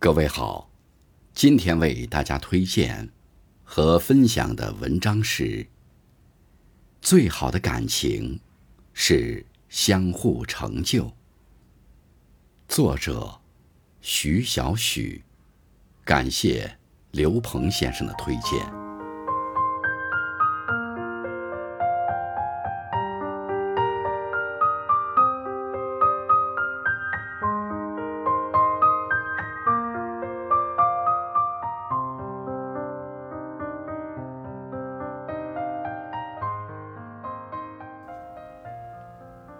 各位好，今天为大家推荐和分享的文章是《最好的感情是相互成就》，作者徐小许，感谢刘鹏先生的推荐。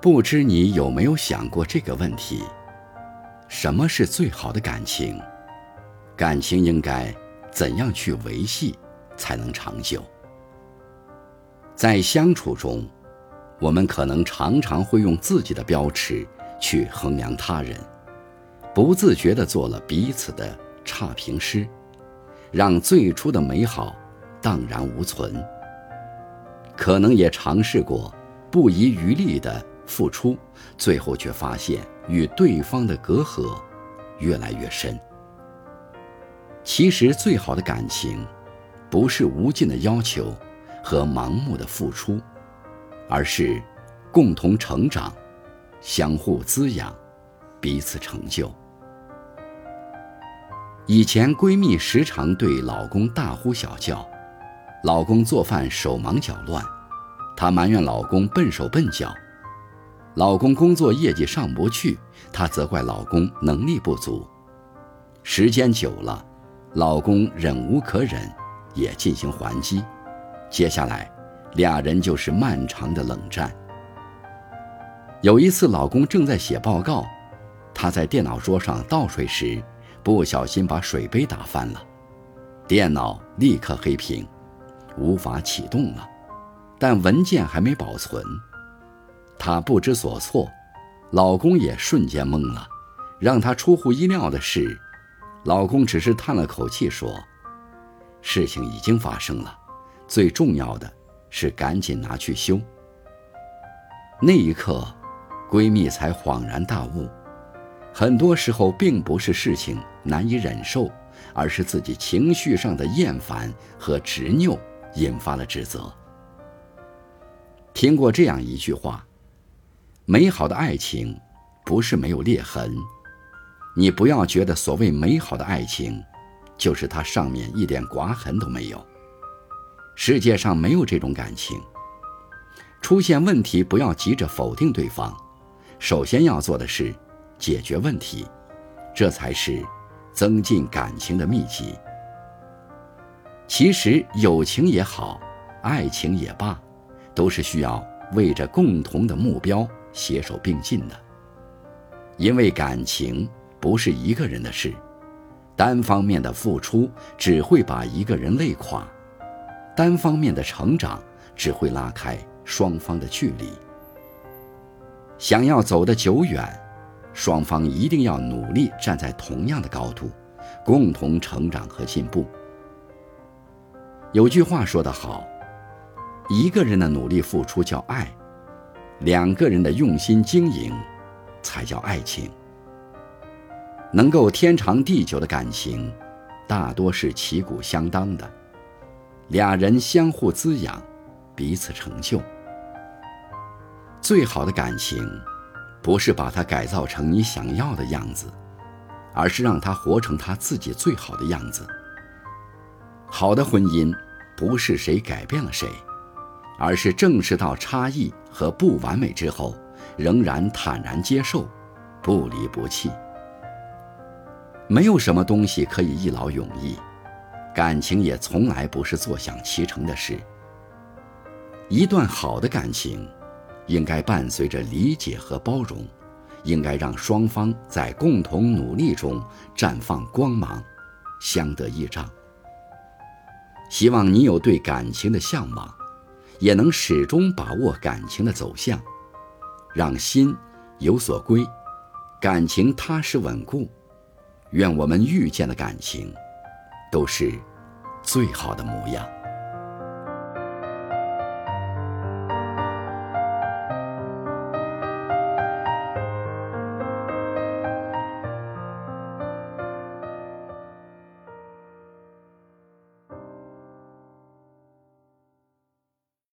不知你有没有想过这个问题：什么是最好的感情？感情应该怎样去维系才能长久？在相处中，我们可能常常会用自己的标尺去衡量他人，不自觉地做了彼此的差评师，让最初的美好荡然无存。可能也尝试过不遗余力的。付出，最后却发现与对方的隔阂越来越深。其实，最好的感情，不是无尽的要求和盲目的付出，而是共同成长，相互滋养，彼此成就。以前闺蜜时常对老公大呼小叫，老公做饭手忙脚乱，她埋怨老公笨手笨脚。老公工作业绩上不去，她责怪老公能力不足。时间久了，老公忍无可忍，也进行还击。接下来，俩人就是漫长的冷战。有一次，老公正在写报告，他在电脑桌上倒水时，不小心把水杯打翻了，电脑立刻黑屏，无法启动了，但文件还没保存。她不知所措，老公也瞬间懵了。让她出乎意料的是，老公只是叹了口气说：“事情已经发生了，最重要的是赶紧拿去修。”那一刻，闺蜜才恍然大悟：很多时候并不是事情难以忍受，而是自己情绪上的厌烦和执拗引发了。指责。听过这样一句话。美好的爱情，不是没有裂痕。你不要觉得所谓美好的爱情，就是它上面一点刮痕都没有。世界上没有这种感情。出现问题，不要急着否定对方，首先要做的是解决问题，这才是增进感情的秘籍。其实，友情也好，爱情也罢，都是需要为着共同的目标。携手并进的，因为感情不是一个人的事，单方面的付出只会把一个人累垮，单方面的成长只会拉开双方的距离。想要走得久远，双方一定要努力站在同样的高度，共同成长和进步。有句话说得好，一个人的努力付出叫爱。两个人的用心经营，才叫爱情。能够天长地久的感情，大多是旗鼓相当的，俩人相互滋养，彼此成就。最好的感情，不是把它改造成你想要的样子，而是让它活成他自己最好的样子。好的婚姻，不是谁改变了谁。而是正视到差异和不完美之后，仍然坦然接受，不离不弃。没有什么东西可以一劳永逸，感情也从来不是坐享其成的事。一段好的感情，应该伴随着理解和包容，应该让双方在共同努力中绽放光芒，相得益彰。希望你有对感情的向往。也能始终把握感情的走向，让心有所归，感情踏实稳固。愿我们遇见的感情，都是最好的模样。